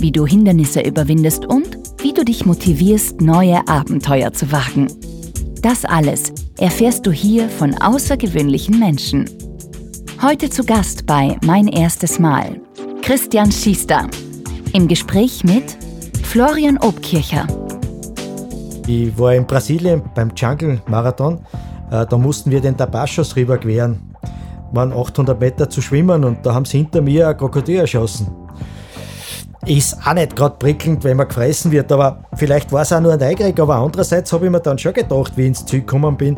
wie du Hindernisse überwindest und wie du dich motivierst, neue Abenteuer zu wagen. Das alles erfährst du hier von außergewöhnlichen Menschen. Heute zu Gast bei Mein erstes Mal Christian Schiester. Im Gespräch mit Florian Obkircher. Ich war in Brasilien beim Jungle Marathon. Äh, da mussten wir den Tabachos rüberqueren. Waren 800 Meter zu schwimmen und da haben sie hinter mir ein Krokodil erschossen. Ist auch nicht gerade prickelnd, wenn man gefressen wird, aber vielleicht war es auch nur ein Neugierig, aber andererseits habe ich mir dann schon gedacht, wie ich ins Ziel gekommen bin,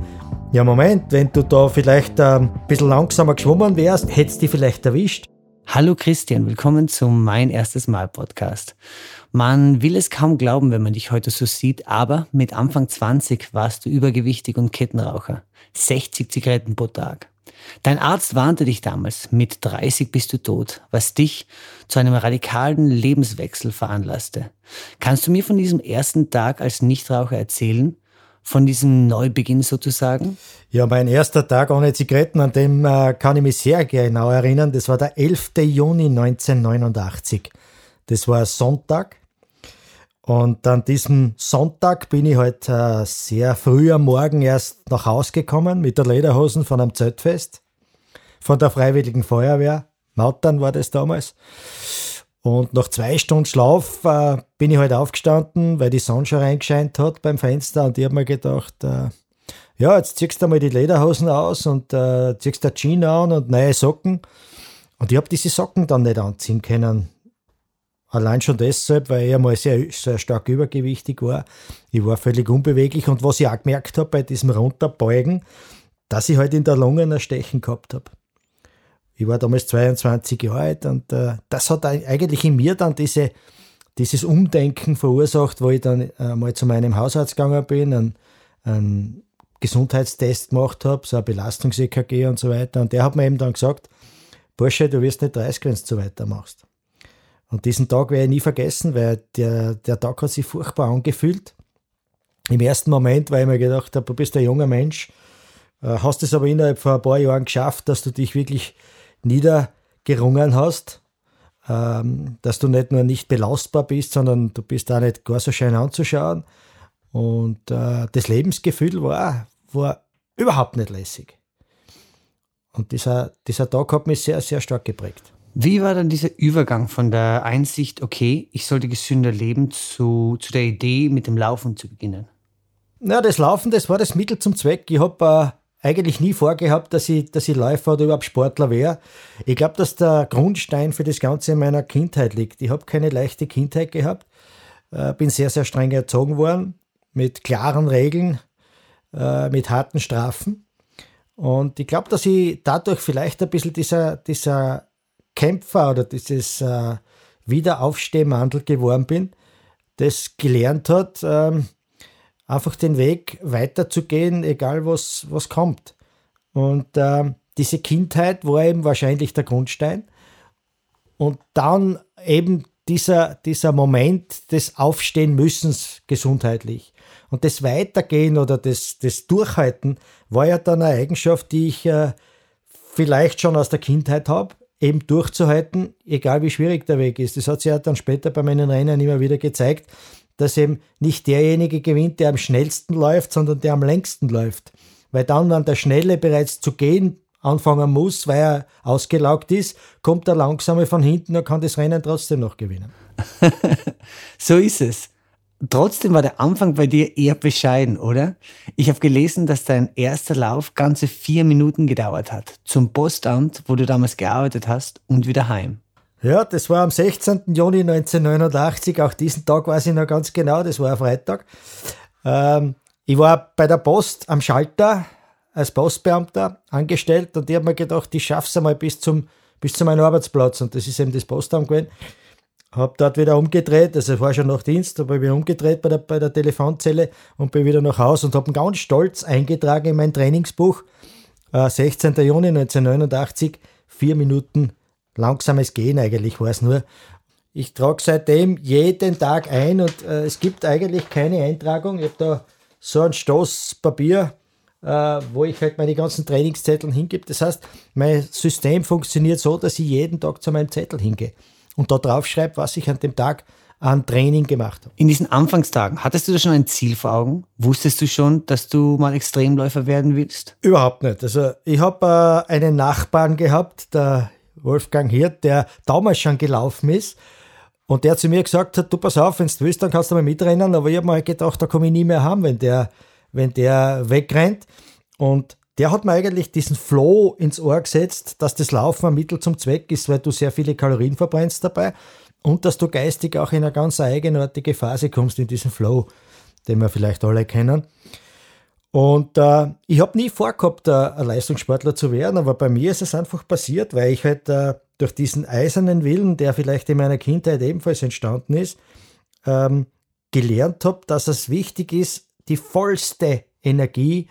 ja Moment, wenn du da vielleicht ähm, ein bisschen langsamer geschwommen wärst, hättest du dich vielleicht erwischt. Hallo Christian, willkommen zum Mein erstes Mal Podcast. Man will es kaum glauben, wenn man dich heute so sieht, aber mit Anfang 20 warst du übergewichtig und Kettenraucher. 60 Zigaretten pro Tag. Dein Arzt warnte dich damals, mit 30 bist du tot, was dich zu einem radikalen Lebenswechsel veranlasste. Kannst du mir von diesem ersten Tag als Nichtraucher erzählen? Von diesem Neubeginn sozusagen? Ja, mein erster Tag ohne Zigaretten, an dem äh, kann ich mich sehr genau erinnern. Das war der 11. Juni 1989. Das war Sonntag. Und an diesem Sonntag bin ich halt äh, sehr früh am Morgen erst nach Hause gekommen mit der Lederhosen von einem Zeltfest, von der Freiwilligen Feuerwehr. Mautern war das damals. Und nach zwei Stunden Schlaf äh, bin ich halt aufgestanden, weil die Sonne schon reingescheint hat beim Fenster und ich habe mir gedacht, äh, ja, jetzt ziehst du mal die Lederhosen aus und äh, ziehst der Jeans an und neue Socken. Und ich habe diese Socken dann nicht anziehen können. Allein schon deshalb, weil ich einmal sehr, sehr stark übergewichtig war. Ich war völlig unbeweglich und was ich auch gemerkt habe bei diesem Runterbeugen, dass ich halt in der Lunge ein Stechen gehabt habe. Ich war damals 22 Jahre alt und äh, das hat eigentlich in mir dann diese, dieses Umdenken verursacht, wo ich dann äh, mal zu meinem Hausarzt gegangen bin, einen, einen Gesundheitstest gemacht habe, so ein Belastungs-EKG und so weiter. Und der hat mir eben dann gesagt, Bursche, du wirst nicht 30, wenn du so weitermachst. Und diesen Tag werde ich nie vergessen, weil der, der Tag hat sich furchtbar angefühlt. Im ersten Moment, weil ich mir gedacht habe, du bist ein junger Mensch, äh, hast es aber innerhalb von ein paar Jahren geschafft, dass du dich wirklich niedergerungen hast, ähm, dass du nicht nur nicht belastbar bist, sondern du bist auch nicht gar so schön anzuschauen. Und äh, das Lebensgefühl war, war überhaupt nicht lässig. Und dieser, dieser Tag hat mich sehr, sehr stark geprägt. Wie war dann dieser Übergang von der Einsicht, okay, ich sollte gesünder leben, zu, zu der Idee, mit dem Laufen zu beginnen? Na, das Laufen, das war das Mittel zum Zweck. Ich habe äh, eigentlich nie vorgehabt, dass ich, dass ich Läufer oder überhaupt Sportler wäre. Ich glaube, dass der Grundstein für das Ganze in meiner Kindheit liegt. Ich habe keine leichte Kindheit gehabt, äh, bin sehr, sehr streng erzogen worden, mit klaren Regeln, äh, mit harten Strafen. Und ich glaube, dass ich dadurch vielleicht ein bisschen dieser, dieser Kämpfer oder dieses äh, Wiederaufstehmandel geworden bin, das gelernt hat, ähm, einfach den Weg weiterzugehen, egal was, was kommt. Und äh, diese Kindheit war eben wahrscheinlich der Grundstein. Und dann eben dieser, dieser Moment des Aufstehen müssens gesundheitlich. Und das Weitergehen oder das, das Durchhalten war ja dann eine Eigenschaft, die ich äh, vielleicht schon aus der Kindheit habe, eben durchzuhalten, egal wie schwierig der Weg ist. Das hat sich ja dann später bei meinen Rennen immer wieder gezeigt, dass eben nicht derjenige gewinnt, der am schnellsten läuft, sondern der am längsten läuft. Weil dann, wenn der Schnelle bereits zu gehen anfangen muss, weil er ausgelaugt ist, kommt der Langsame von hinten und kann das Rennen trotzdem noch gewinnen. so ist es. Trotzdem war der Anfang bei dir eher bescheiden, oder? Ich habe gelesen, dass dein erster Lauf ganze vier Minuten gedauert hat. Zum Postamt, wo du damals gearbeitet hast, und wieder heim. Ja, das war am 16. Juni 1989. Auch diesen Tag weiß ich noch ganz genau. Das war ein Freitag. Ähm, ich war bei der Post am Schalter als Postbeamter angestellt und ich habe mir gedacht, ich schaffe es einmal bis zum, bis zu meinem Arbeitsplatz. Und das ist eben das Postamt gewesen. Habe dort wieder umgedreht, also war schon nach Dienst, habe ich wieder umgedreht bei der, bei der Telefonzelle und bin wieder nach Hause und habe ganz stolz eingetragen in mein Trainingsbuch, äh, 16. Juni 1989, vier Minuten langsames Gehen eigentlich war es nur. Ich trage seitdem jeden Tag ein und äh, es gibt eigentlich keine Eintragung. Ich habe da so ein Stoß Papier, äh, wo ich halt meine ganzen Trainingszettel hingebe. Das heißt, mein System funktioniert so, dass ich jeden Tag zu meinem Zettel hingehe und da drauf schreibe, was ich an dem Tag an Training gemacht habe. In diesen Anfangstagen, hattest du da schon ein Ziel vor Augen? Wusstest du schon, dass du mal Extremläufer werden willst? Überhaupt nicht. Also ich habe äh, einen Nachbarn gehabt, der Wolfgang Hirt, der damals schon gelaufen ist. Und der zu mir gesagt hat, du pass auf, wenn du willst, dann kannst du mal mitrennen. Aber ich habe mir gedacht, da komme ich nie mehr haben, wenn der, wenn der wegrennt. Und der hat mir eigentlich diesen Flow ins Ohr gesetzt, dass das Laufen ein Mittel zum Zweck ist, weil du sehr viele Kalorien verbrennst dabei und dass du geistig auch in eine ganz eigenartige Phase kommst in diesen Flow, den wir vielleicht alle kennen. Und äh, ich habe nie vorgehabt, äh, ein Leistungssportler zu werden, aber bei mir ist es einfach passiert, weil ich halt äh, durch diesen eisernen Willen, der vielleicht in meiner Kindheit ebenfalls entstanden ist, ähm, gelernt habe, dass es wichtig ist, die vollste Energie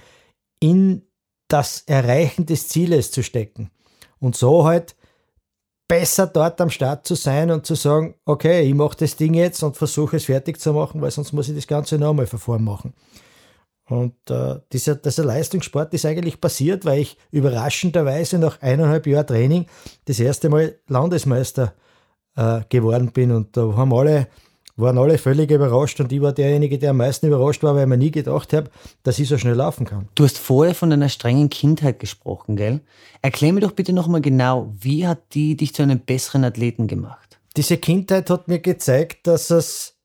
in das Erreichen des Zieles zu stecken. Und so halt besser dort am Start zu sein und zu sagen, okay, ich mache das Ding jetzt und versuche es fertig zu machen, weil sonst muss ich das Ganze nochmal vorn machen. Und äh, dieser, dieser Leistungssport ist eigentlich passiert, weil ich überraschenderweise nach eineinhalb Jahren Training das erste Mal Landesmeister äh, geworden bin. Und da haben alle waren alle völlig überrascht und ich war derjenige, der am meisten überrascht war, weil ich mir nie gedacht habe, dass ich so schnell laufen kann. Du hast vorher von deiner strengen Kindheit gesprochen, gell? Erklär mir doch bitte nochmal genau, wie hat die dich zu einem besseren Athleten gemacht? Diese Kindheit hat mir gezeigt, dass es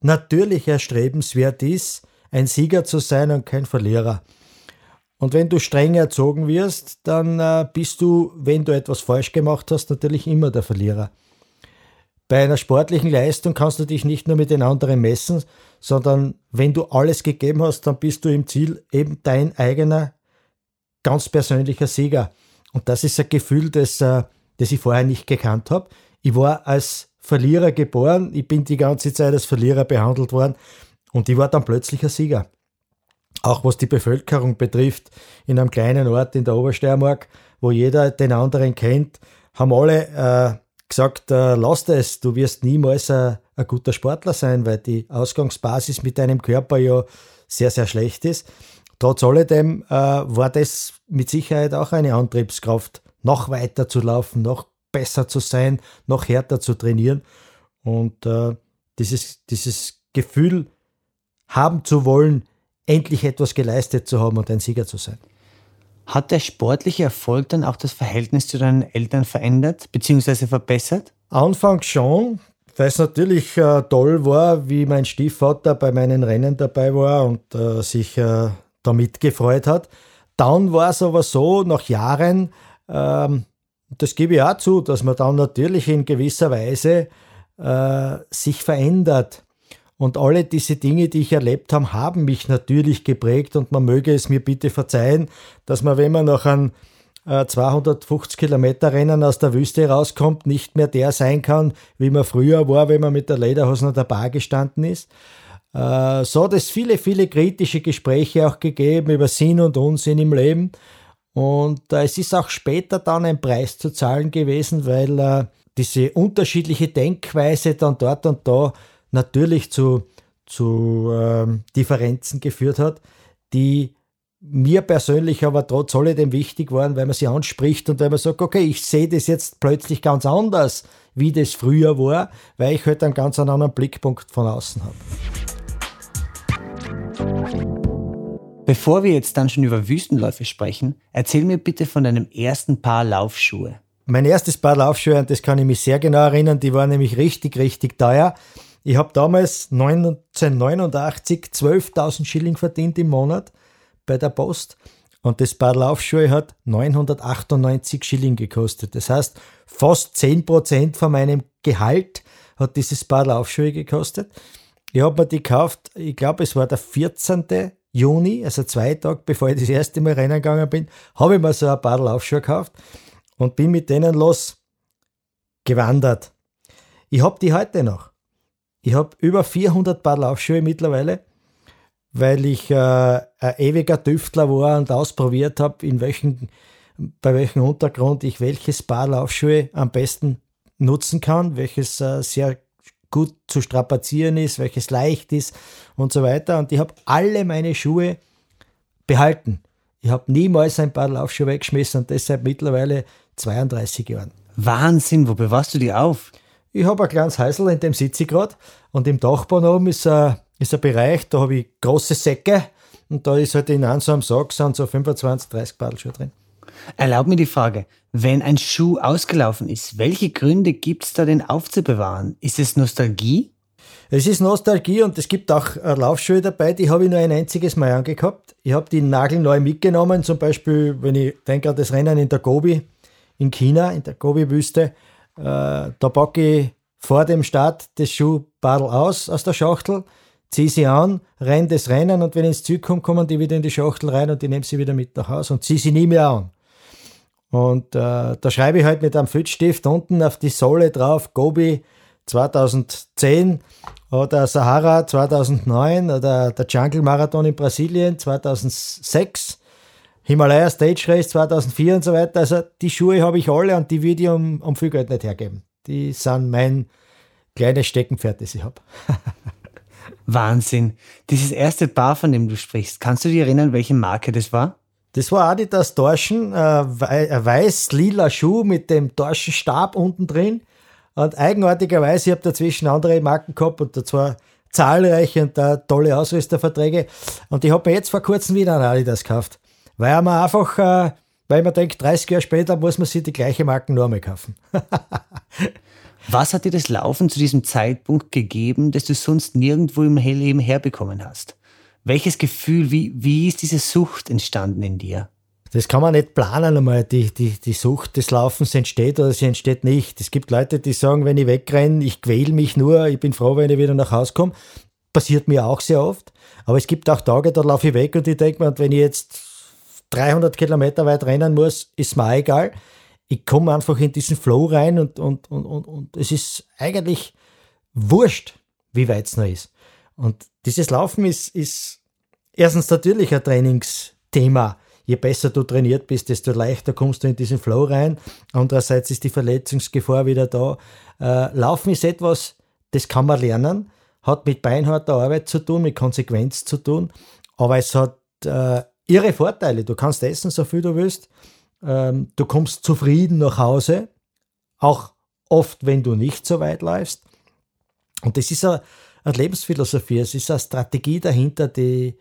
natürlich erstrebenswert ist, ein Sieger zu sein und kein Verlierer. Und wenn du streng erzogen wirst, dann äh, bist du, wenn du etwas falsch gemacht hast, natürlich immer der Verlierer. Bei einer sportlichen Leistung kannst du dich nicht nur mit den anderen messen, sondern wenn du alles gegeben hast, dann bist du im Ziel eben dein eigener, ganz persönlicher Sieger. Und das ist ein Gefühl, das, äh, das ich vorher nicht gekannt habe. Ich war als Verlierer geboren, ich bin die ganze Zeit als Verlierer behandelt worden und ich war dann plötzlich ein Sieger. Auch was die Bevölkerung betrifft, in einem kleinen Ort in der Obersteiermark, wo jeder den anderen kennt, haben alle äh, gesagt, äh, lass es, du wirst niemals ein, ein guter Sportler sein, weil die Ausgangsbasis mit deinem Körper ja sehr, sehr schlecht ist. Trotz alledem äh, war das mit Sicherheit auch eine Antriebskraft, noch weiter zu laufen, noch besser zu sein, noch härter zu trainieren. Und äh, dieses, dieses Gefühl haben zu wollen, endlich etwas geleistet zu haben und ein Sieger zu sein. Hat der sportliche Erfolg dann auch das Verhältnis zu deinen Eltern verändert bzw. verbessert? Anfangs schon, weil es natürlich äh, toll war, wie mein Stiefvater bei meinen Rennen dabei war und äh, sich äh, damit gefreut hat. Dann war es aber so, nach Jahren, ähm, das gebe ich auch zu, dass man dann natürlich in gewisser Weise äh, sich verändert. Und alle diese Dinge, die ich erlebt habe, haben mich natürlich geprägt und man möge es mir bitte verzeihen, dass man, wenn man nach einem 250 äh, Kilometer Rennen aus der Wüste rauskommt, nicht mehr der sein kann, wie man früher war, wenn man mit der Lederhose an der Bar gestanden ist. Äh, so hat es viele, viele kritische Gespräche auch gegeben über Sinn und Unsinn im Leben. Und äh, es ist auch später dann ein Preis zu zahlen gewesen, weil diese unterschiedliche Denkweise dann dort und da natürlich zu, zu ähm, Differenzen geführt hat, die mir persönlich aber trotz alledem wichtig waren, weil man sie anspricht und weil man sagt, okay, ich sehe das jetzt plötzlich ganz anders, wie das früher war, weil ich halt einen ganz anderen Blickpunkt von außen habe. Bevor wir jetzt dann schon über Wüstenläufe sprechen, erzähl mir bitte von deinem ersten Paar Laufschuhe. Mein erstes Paar Laufschuhe, an das kann ich mich sehr genau erinnern, die waren nämlich richtig, richtig teuer. Ich habe damals 1989 12.000 Schilling verdient im Monat bei der Post und das Paar Laufschuhe hat 998 Schilling gekostet. Das heißt, fast 10% von meinem Gehalt hat dieses Paar Laufschuhe gekostet. Ich habe mir die gekauft, ich glaube, es war der 14. Juni, also zwei Tage bevor ich das erste Mal rennen gegangen bin, habe ich mir so ein Paar Laufschuhe gekauft und bin mit denen los gewandert. Ich habe die heute noch. Ich habe über 400 Paar Laufschuhe mittlerweile, weil ich äh, ein ewiger Tüftler war und ausprobiert habe, bei welchem Untergrund ich welches Paar Laufschuhe am besten nutzen kann, welches äh, sehr gut zu strapazieren ist, welches leicht ist und so weiter. Und ich habe alle meine Schuhe behalten. Ich habe niemals ein paar Laufschuhe weggeschmissen und deshalb mittlerweile 32 Jahren. Wahnsinn, wo bewahrst du die auf? Ich habe ein kleines Häusl, in dem sitze ich gerade. Und im Dachboden oben ist ein, ist ein Bereich, da habe ich große Säcke. Und da ist halt in einem so einem Sack sind so 25, 30 Badelschuhe drin. Erlaub mir die Frage, wenn ein Schuh ausgelaufen ist, welche Gründe gibt es da, den aufzubewahren? Ist es Nostalgie? Es ist Nostalgie und es gibt auch Laufschuhe dabei, die habe ich nur ein einziges Mal angehabt. Ich habe die nagelneu mitgenommen, zum Beispiel, wenn ich denke an das Rennen in der Gobi in China, in der Gobi-Wüste. Äh, da packe ich vor dem Start das Schuhbadel aus, aus der Schachtel, ziehe sie an, renne das Rennen und wenn ich ins Ziel komme, kommen die wieder in die Schachtel rein und ich nehme sie wieder mit nach Hause und ziehe sie nie mehr an. Und äh, da schreibe ich halt mit einem Filzstift unten auf die Sohle drauf, Gobi 2010 oder Sahara 2009 oder der Jungle Marathon in Brasilien 2006, Himalaya Stage Race 2004 und so weiter. Also die Schuhe habe ich alle und die würde ich um, um viel Geld nicht hergeben. Die sind mein kleines Steckenpferd, das ich habe. Wahnsinn. Dieses erste Paar, von dem du sprichst, kannst du dich erinnern, welche Marke das war? Das war Adidas Dorschen, äh, ein weiß-lila Schuh mit dem Dorschenstab unten drin. Und eigenartigerweise, ich habe dazwischen andere Marken gehabt und zwar zahlreiche und da tolle Ausrüsterverträge. Und ich habe mir jetzt vor kurzem wieder einen Adidas gekauft. Weil man einfach, äh, weil man denkt, 30 Jahre später muss man sich die gleiche Marken nur mehr kaufen. Was hat dir das Laufen zu diesem Zeitpunkt gegeben, das du sonst nirgendwo im Leben herbekommen hast? Welches Gefühl, wie, wie ist diese Sucht entstanden in dir? Das kann man nicht planen einmal. Die, die, die Sucht des Laufens entsteht oder sie entsteht nicht. Es gibt Leute, die sagen, wenn ich wegrenne, ich quäle mich nur, ich bin froh, wenn ich wieder nach Hause komme. Passiert mir auch sehr oft. Aber es gibt auch Tage, da laufe ich weg und ich denke mir, wenn ich jetzt 300 Kilometer weit rennen muss, ist mir egal. Ich komme einfach in diesen Flow rein und, und, und, und, und es ist eigentlich wurscht, wie weit es noch ist. Und dieses Laufen ist, ist erstens natürlich ein Trainingsthema. Je besser du trainiert bist, desto leichter kommst du in diesen Flow rein. Andererseits ist die Verletzungsgefahr wieder da. Äh, Laufen ist etwas, das kann man lernen, hat mit beinharter Arbeit zu tun, mit Konsequenz zu tun, aber es hat äh, ihre Vorteile. Du kannst essen, so viel du willst. Ähm, du kommst zufrieden nach Hause, auch oft, wenn du nicht so weit läufst. Und das ist eine, eine Lebensphilosophie, es ist eine Strategie dahinter, die,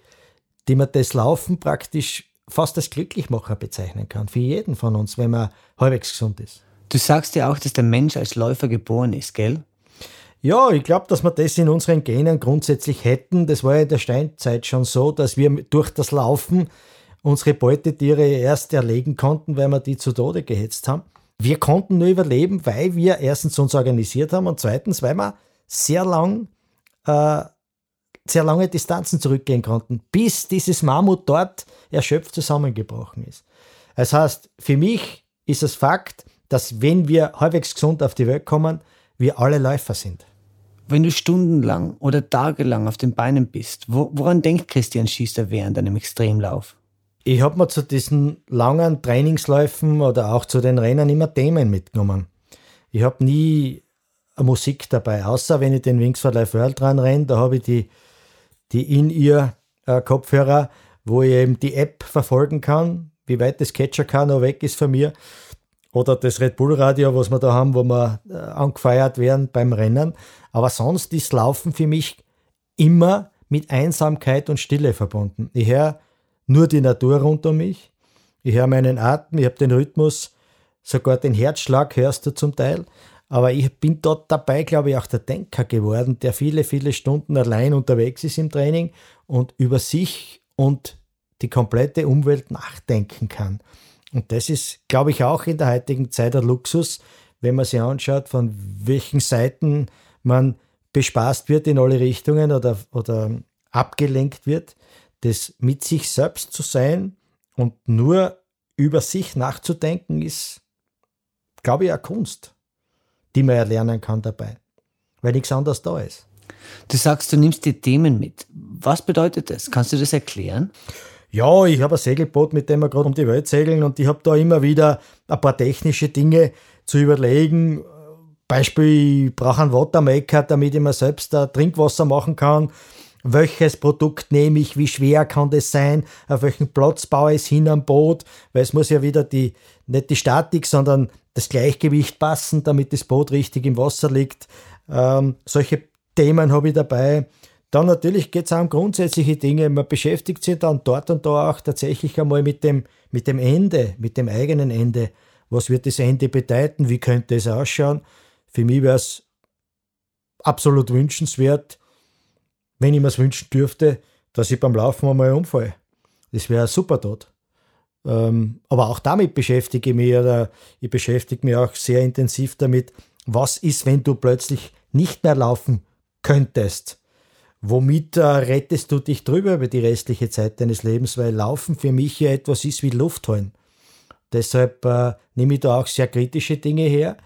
die man das Laufen praktisch fast als Glücklichmacher bezeichnen kann, für jeden von uns, wenn man halbwegs gesund ist. Du sagst ja auch, dass der Mensch als Läufer geboren ist, gell? Ja, ich glaube, dass wir das in unseren Genen grundsätzlich hätten. Das war ja in der Steinzeit schon so, dass wir durch das Laufen unsere Beutetiere erst erlegen konnten, weil wir die zu Tode gehetzt haben. Wir konnten nur überleben, weil wir erstens uns organisiert haben und zweitens, weil wir sehr lang, äh, sehr lange Distanzen zurückgehen konnten, bis dieses Mammut dort erschöpft zusammengebrochen ist. Das heißt, für mich ist es Fakt, dass wenn wir halbwegs gesund auf die Welt kommen, wir alle Läufer sind. Wenn du stundenlang oder tagelang auf den Beinen bist, woran denkt Christian Schießer während einem Extremlauf? Ich habe mir zu diesen langen Trainingsläufen oder auch zu den Rennen immer Themen mitgenommen. Ich habe nie Musik dabei, außer wenn ich den Wings for Life World dran renne, da habe ich die, die In-Ear-Kopfhörer, wo ich eben die App verfolgen kann, wie weit das Catcher noch weg ist von mir. Oder das Red Bull Radio, was wir da haben, wo wir äh, angefeiert werden beim Rennen. Aber sonst ist Laufen für mich immer mit Einsamkeit und Stille verbunden. Ich höre nur die Natur rund um mich. Ich höre meinen Atem, ich habe den Rhythmus, sogar den Herzschlag hörst du zum Teil. Aber ich bin dort dabei, glaube ich, auch der Denker geworden, der viele, viele Stunden allein unterwegs ist im Training und über sich und die komplette Umwelt nachdenken kann. Und das ist, glaube ich, auch in der heutigen Zeit ein Luxus, wenn man sich anschaut, von welchen Seiten man bespaßt wird in alle Richtungen oder, oder abgelenkt wird, das mit sich selbst zu sein und nur über sich nachzudenken, ist, glaube ich, eine Kunst, die man erlernen kann dabei. weil nichts anderes da ist. Du sagst, du nimmst die Themen mit. Was bedeutet das? Kannst du das erklären? Ja, ich habe ein Segelboot, mit dem wir gerade um die Welt segeln und ich habe da immer wieder ein paar technische Dinge zu überlegen. Beispiel, ich brauche einen Watermaker, damit ich mir selbst Trinkwasser machen kann. Welches Produkt nehme ich? Wie schwer kann das sein? Auf welchen Platz baue ich es hin am Boot? Weil es muss ja wieder die, nicht die Statik, sondern das Gleichgewicht passen, damit das Boot richtig im Wasser liegt. Ähm, solche Themen habe ich dabei. Dann natürlich geht es um grundsätzliche Dinge. Man beschäftigt sich dann dort und da auch tatsächlich einmal mit dem, mit dem Ende, mit dem eigenen Ende. Was wird das Ende bedeuten? Wie könnte es ausschauen? Für mich wäre es absolut wünschenswert, wenn ich mir es wünschen dürfte, dass ich beim Laufen einmal umfalle. Das wäre super dort. Ähm, aber auch damit beschäftige ich mich, oder ich beschäftige mich auch sehr intensiv damit, was ist, wenn du plötzlich nicht mehr laufen könntest? Womit äh, rettest du dich drüber über die restliche Zeit deines Lebens? Weil Laufen für mich ja etwas ist wie Luft holen. Deshalb äh, nehme ich da auch sehr kritische Dinge her,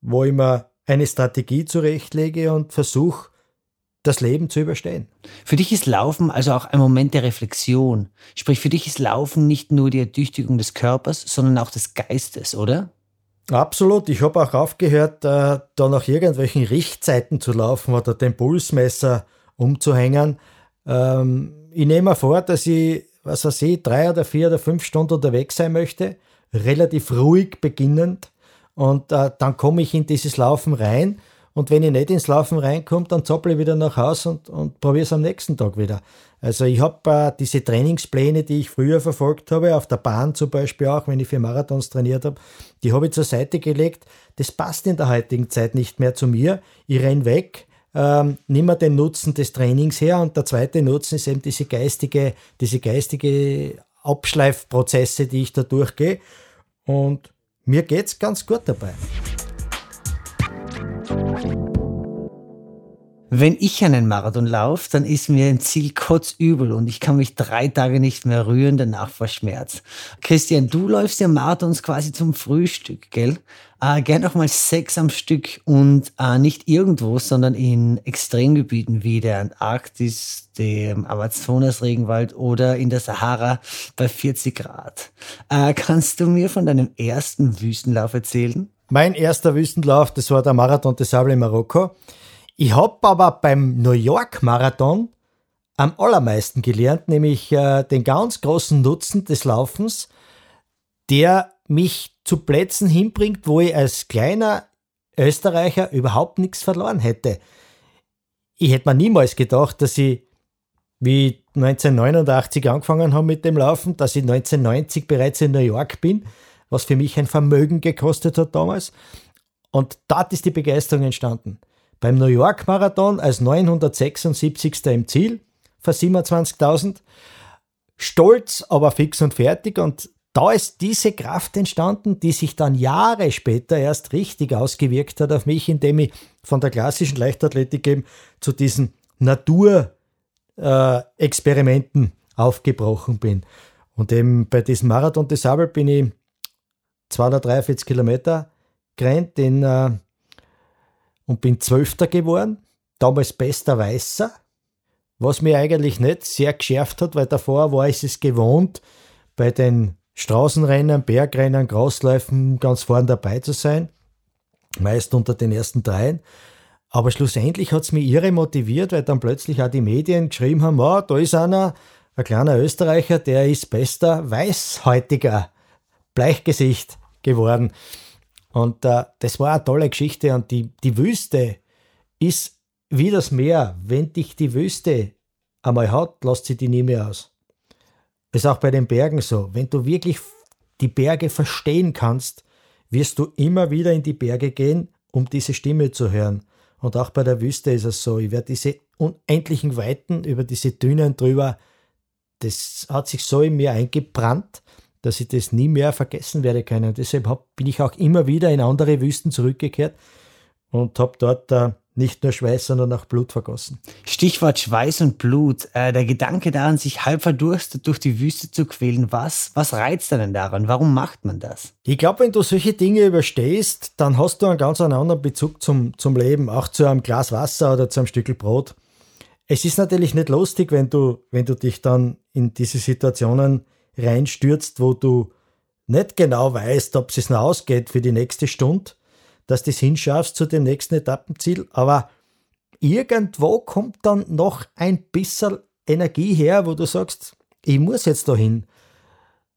wo ich mir eine Strategie zurechtlege und versuche, das Leben zu überstehen. Für dich ist Laufen also auch ein Moment der Reflexion. Sprich, für dich ist Laufen nicht nur die Ertüchtigung des Körpers, sondern auch des Geistes, oder? Absolut. Ich habe auch aufgehört, äh, da nach irgendwelchen Richtzeiten zu laufen oder den Pulsmesser umzuhängen. Ähm, ich nehme vor, dass ich, was weiß ich, drei oder vier oder fünf Stunden unterwegs sein möchte, relativ ruhig beginnend. Und äh, dann komme ich in dieses Laufen rein und wenn ich nicht ins Laufen reinkomme, dann zappel ich wieder nach Hause und, und probiere es am nächsten Tag wieder. Also ich habe äh, diese Trainingspläne, die ich früher verfolgt habe, auf der Bahn zum Beispiel auch, wenn ich für Marathons trainiert habe, die habe ich zur Seite gelegt. Das passt in der heutigen Zeit nicht mehr zu mir. Ich renn weg, ähm, nimm mir den Nutzen des Trainings her und der zweite Nutzen ist eben diese geistige, diese geistige Abschleifprozesse, die ich da durchgehe. Und mir geht es ganz gut dabei. Wenn ich einen Marathon laufe, dann ist mir ein Ziel kotzübel und ich kann mich drei Tage nicht mehr rühren, danach vor Schmerz. Christian, du läufst ja Marathons quasi zum Frühstück, gell? Äh, gern noch mal sechs am Stück und äh, nicht irgendwo, sondern in Extremgebieten wie der Antarktis, dem Amazonas-Regenwald oder in der Sahara bei 40 Grad. Äh, kannst du mir von deinem ersten Wüstenlauf erzählen? Mein erster Wüstenlauf, das war der Marathon des Sable in Marokko. Ich habe aber beim New York Marathon am allermeisten gelernt, nämlich äh, den ganz großen Nutzen des Laufens, der mich zu Plätzen hinbringt, wo ich als kleiner Österreicher überhaupt nichts verloren hätte. Ich hätte mir niemals gedacht, dass ich, wie 1989 angefangen habe mit dem Laufen, dass ich 1990 bereits in New York bin, was für mich ein Vermögen gekostet hat damals. Und dort ist die Begeisterung entstanden beim New York Marathon als 976. im Ziel für 27.000. Stolz, aber fix und fertig. Und da ist diese Kraft entstanden, die sich dann Jahre später erst richtig ausgewirkt hat auf mich, indem ich von der klassischen Leichtathletik eben zu diesen Naturexperimenten aufgebrochen bin. Und eben bei diesem Marathon des Sabel bin ich 243 Kilometer gerannt in äh, und bin Zwölfter geworden, damals bester Weißer, was mir eigentlich nicht sehr geschärft hat, weil davor war ich es gewohnt, bei den Straßenrennen, Bergrennen, Großläufen ganz vorne dabei zu sein, meist unter den ersten dreien. Aber schlussendlich hat es mich irre motiviert, weil dann plötzlich auch die Medien geschrieben haben, oh, da ist einer, ein kleiner Österreicher, der ist bester Weißhäutiger Bleichgesicht geworden. Und äh, das war eine tolle Geschichte. Und die, die Wüste ist wie das Meer. Wenn dich die Wüste einmal hat, lässt sie die nie mehr aus. Ist auch bei den Bergen so. Wenn du wirklich die Berge verstehen kannst, wirst du immer wieder in die Berge gehen, um diese Stimme zu hören. Und auch bei der Wüste ist es so. Ich werde diese unendlichen Weiten über diese Dünen drüber, das hat sich so in mir eingebrannt, dass ich das nie mehr vergessen werde können. Und deshalb hab, bin ich auch immer wieder in andere Wüsten zurückgekehrt und habe dort äh, nicht nur Schweiß, sondern auch Blut vergossen. Stichwort Schweiß und Blut. Äh, der Gedanke daran, sich halb verdurstet durch die Wüste zu quälen, was, was reizt einen daran? Warum macht man das? Ich glaube, wenn du solche Dinge überstehst, dann hast du einen ganz anderen Bezug zum, zum Leben, auch zu einem Glas Wasser oder zu einem Stück Brot. Es ist natürlich nicht lustig, wenn du, wenn du dich dann in diese Situationen reinstürzt, wo du nicht genau weißt, ob es noch ausgeht für die nächste Stunde dass du es hinschaffst zu dem nächsten Etappenziel. Aber irgendwo kommt dann noch ein bisschen Energie her, wo du sagst, ich muss jetzt dahin.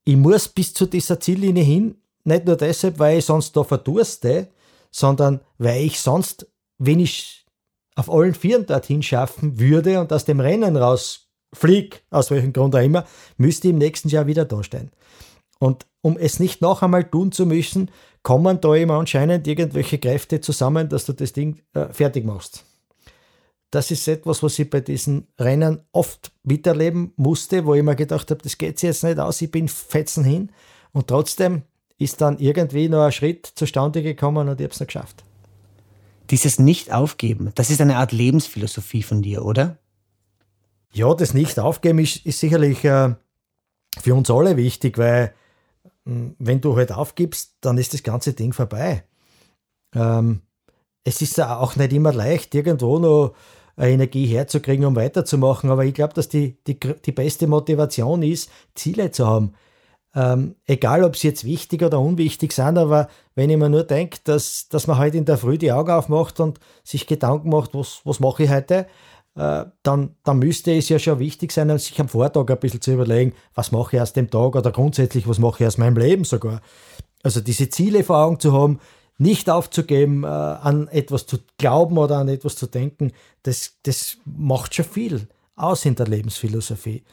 Ich muss bis zu dieser Ziellinie hin. Nicht nur deshalb, weil ich sonst da verdurste, sondern weil ich sonst, wenn ich auf allen Vieren dorthin schaffen würde und aus dem Rennen rausfliege, aus welchem Grund auch immer, müsste im nächsten Jahr wieder dastehen. Und um es nicht noch einmal tun zu müssen, kommen da immer anscheinend irgendwelche Kräfte zusammen, dass du das Ding äh, fertig machst. Das ist etwas, was ich bei diesen Rennen oft miterleben musste, wo ich mir gedacht habe, das geht jetzt nicht aus, ich bin fetzen hin. Und trotzdem ist dann irgendwie noch ein Schritt zustande gekommen und ich habe es noch geschafft. Dieses Nicht-Aufgeben, das ist eine Art Lebensphilosophie von dir, oder? Ja, das Nicht-Aufgeben ist, ist sicherlich äh, für uns alle wichtig, weil hm, wenn du halt aufgibst, dann ist das ganze Ding vorbei. Ähm, es ist auch nicht immer leicht, irgendwo noch Energie herzukriegen, um weiterzumachen, aber ich glaube, dass die, die, die beste Motivation ist, Ziele zu haben. Ähm, egal, ob sie jetzt wichtig oder unwichtig sind, aber wenn ich mir nur denke, dass, dass man halt in der Früh die Augen aufmacht und sich Gedanken macht, was, was mache ich heute, dann, dann müsste es ja schon wichtig sein, sich am Vortag ein bisschen zu überlegen, was mache ich aus dem Tag oder grundsätzlich, was mache ich aus meinem Leben sogar. Also diese Ziele vor Augen zu haben, nicht aufzugeben, äh, an etwas zu glauben oder an etwas zu denken, das, das macht schon viel aus in der Lebensphilosophie.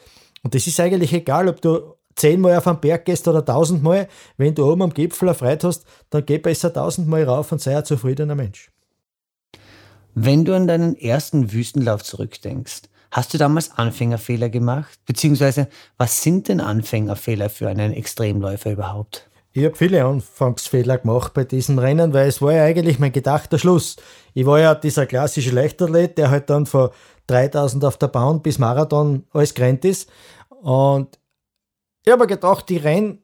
Und das ist eigentlich egal, ob du zehnmal auf einen Berg gehst oder tausendmal, wenn du oben am Gipfel erfreut hast, dann geh besser tausendmal rauf und sei ein zufriedener Mensch. Wenn du an deinen ersten Wüstenlauf zurückdenkst, hast du damals Anfängerfehler gemacht? Beziehungsweise, was sind denn Anfängerfehler für einen Extremläufer überhaupt? Ich habe viele Anfangsfehler gemacht bei diesem Rennen, weil es war ja eigentlich mein gedachter Schluss. Ich war ja dieser klassische Leichtathlet, der halt dann von 3000 auf der Bahn bis Marathon alles gerannt ist. Und ich habe gedacht, ich renne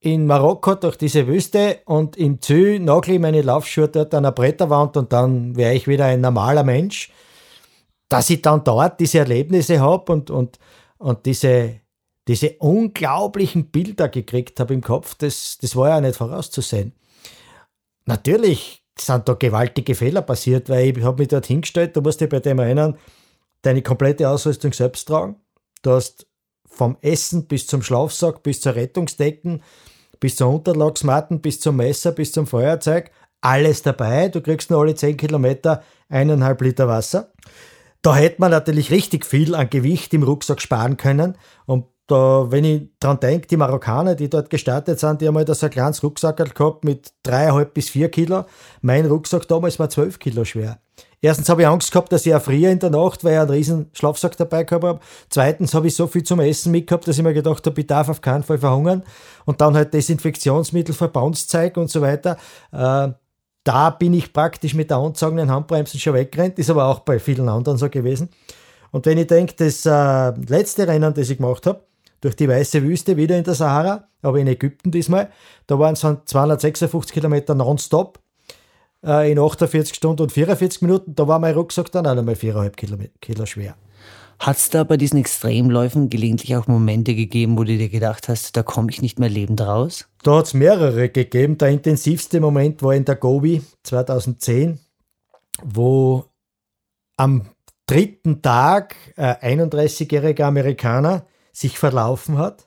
in Marokko durch diese Wüste und im Zü nagel ich meine Laufschuhe dort an der Bretterwand und dann wäre ich wieder ein normaler Mensch. Dass ich dann dort diese Erlebnisse habe und, und, und diese, diese unglaublichen Bilder gekriegt habe im Kopf, das, das war ja nicht vorauszusehen. Natürlich sind da gewaltige Fehler passiert, weil ich habe mich dort hingestellt, du musst dich bei dem erinnern, deine komplette Ausrüstung selbst tragen. Du hast vom Essen bis zum Schlafsack, bis zur Rettungsdecken, bis zur Unterlagsmatten, bis zum Messer, bis zum Feuerzeug, alles dabei. Du kriegst nur alle 10 Kilometer eineinhalb Liter Wasser. Da hätte man natürlich richtig viel an Gewicht im Rucksack sparen können. Und da, wenn ich dran denke, die Marokkaner, die dort gestartet sind, die haben halt so ein kleines Rucksack gehabt mit dreieinhalb bis vier Kilo. Mein Rucksack damals war zwölf Kilo schwer. Erstens habe ich Angst gehabt, dass ich erfriere in der Nacht, weil ich einen riesen Schlafsack dabei gehabt habe. Zweitens habe ich so viel zum Essen mitgehabt, dass ich mir gedacht habe, ich darf auf keinen Fall verhungern. Und dann halt Desinfektionsmittel, Verbandszeug und so weiter. Äh, da bin ich praktisch mit der anzogenen Handbremsen schon weggerannt, ist aber auch bei vielen anderen so gewesen. Und wenn ich denke, das äh, letzte Rennen, das ich gemacht habe, durch die weiße Wüste, wieder in der Sahara, aber in Ägypten diesmal, da waren es 256 Kilometer nonstop in 48 Stunden und 44 Minuten. Da war mein Rucksack dann auch nochmal 4,5 Kilo, Kilo schwer. Hat es da bei diesen Extremläufen gelegentlich auch Momente gegeben, wo du dir gedacht hast, da komme ich nicht mehr lebend raus? Da hat es mehrere gegeben. Der intensivste Moment war in der Gobi 2010, wo am dritten Tag ein 31-jähriger Amerikaner sich verlaufen hat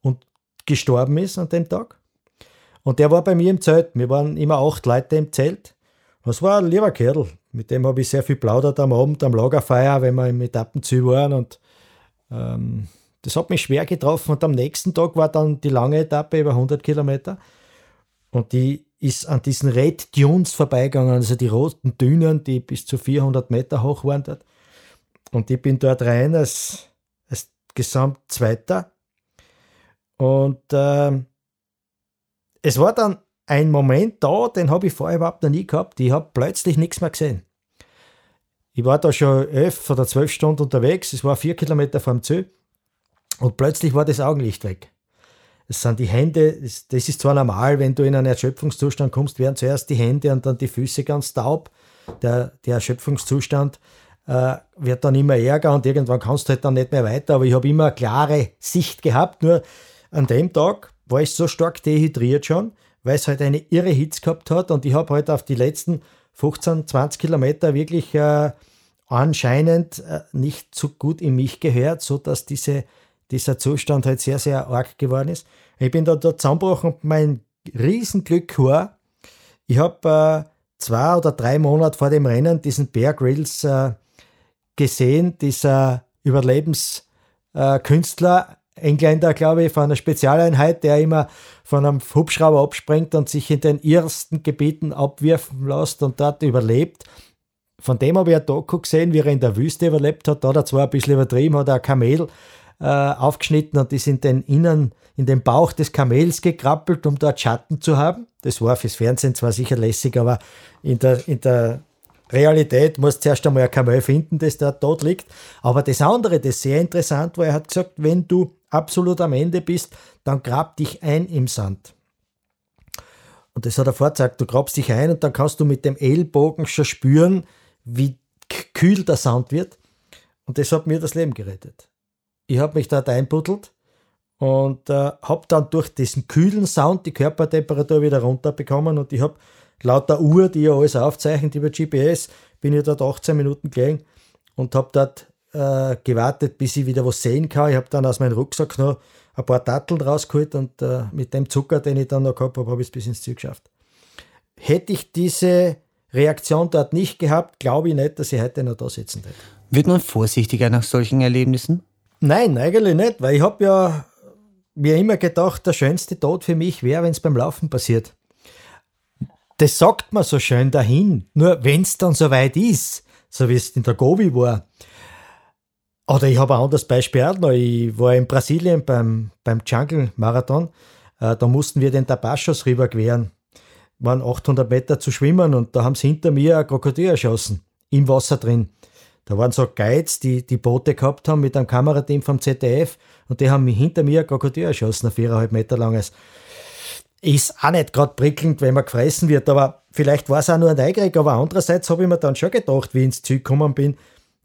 und gestorben ist an dem Tag. Und der war bei mir im Zelt. Wir waren immer acht Leute im Zelt. Das war ein lieber Kerl. Mit dem habe ich sehr viel plaudert am Abend, am Lagerfeuer, wenn wir im Etappenziel waren. Und ähm, das hat mich schwer getroffen. Und am nächsten Tag war dann die lange Etappe über 100 Kilometer. Und die ist an diesen Red Dunes vorbeigegangen, also die roten Dünen, die bis zu 400 Meter hoch waren dort. Und ich bin dort rein als, als Gesamtzweiter. Und ähm, es war dann ein Moment da, den habe ich vorher überhaupt noch nie gehabt. Ich habe plötzlich nichts mehr gesehen. Ich war da schon elf oder zwölf Stunden unterwegs, es war vier Kilometer vom Ziel und plötzlich war das Augenlicht weg. Es sind die Hände, das ist zwar normal, wenn du in einen Erschöpfungszustand kommst, werden zuerst die Hände und dann die Füße ganz taub. Der, der Erschöpfungszustand äh, wird dann immer ärger und irgendwann kannst du halt dann nicht mehr weiter. Aber ich habe immer eine klare Sicht gehabt. Nur an dem Tag war ich so stark dehydriert schon, weil es halt eine irre Hitze gehabt hat und ich habe halt auf die letzten 15, 20 Kilometer wirklich äh, anscheinend äh, nicht so gut in mich gehört, sodass diese, dieser Zustand halt sehr, sehr arg geworden ist. Ich bin da, da zusammengebrochen und mein Riesenglück war, ich habe äh, zwei oder drei Monate vor dem Rennen diesen Bear Grylls äh, gesehen, dieser Überlebenskünstler, Engländer, glaube ich, von einer Spezialeinheit, der immer von einem Hubschrauber abspringt und sich in den ersten Gebieten abwirfen lässt und dort überlebt. Von dem habe ich ein Doku gesehen, wie er in der Wüste überlebt hat. Da hat er zwar ein bisschen übertrieben, hat er ein Kamel äh, aufgeschnitten und ist in den Innen, in den Bauch des Kamels gekrabbelt, um dort Schatten zu haben. Das war fürs Fernsehen zwar sicher lässig, aber in der, in der Realität muss zuerst einmal ein Kamel finden, das da tot liegt. Aber das andere, das sehr interessant war, er hat gesagt, wenn du absolut am Ende bist, dann grab dich ein im Sand. Und das hat er vorgezeigt, du grabst dich ein und dann kannst du mit dem Ellbogen schon spüren, wie kühl der Sand wird. Und das hat mir das Leben gerettet. Ich habe mich dort einbuddelt und äh, habe dann durch diesen kühlen Sound die Körpertemperatur wieder runterbekommen und ich habe laut der Uhr, die ja alles aufzeichnet über GPS, bin ich dort 18 Minuten gelegen und habe dort äh, gewartet, bis ich wieder was sehen kann. Ich habe dann aus meinem Rucksack noch ein paar Datteln rausgeholt und äh, mit dem Zucker, den ich dann noch gehabt habe, habe ich es bis ins Ziel geschafft. Hätte ich diese Reaktion dort nicht gehabt, glaube ich nicht, dass ich heute noch da sitzen hätte. Wird man vorsichtiger nach solchen Erlebnissen? Nein, eigentlich nicht, weil ich habe ja mir immer gedacht, der schönste Tod für mich wäre, wenn es beim Laufen passiert. Das sagt man so schön dahin. Nur wenn es dann soweit ist, so wie es in der Gobi war. Oder ich habe ein anderes Beispiel auch noch. Ich war in Brasilien beim, beim Jungle-Marathon. Äh, da mussten wir den Tabachos rüberqueren. Waren 800 Meter zu schwimmen und da haben sie hinter mir ein Krokodil erschossen. Im Wasser drin. Da waren so Guides, die die Boote gehabt haben mit einem Kamerateam vom ZDF und die haben hinter mir ein Krokodil erschossen, ein viereinhalb Meter langes ist auch nicht gerade prickelnd, wenn man gefressen wird, aber vielleicht war es auch nur ein Eigerig, aber andererseits habe ich mir dann schon gedacht, wie ich ins Ziel gekommen bin,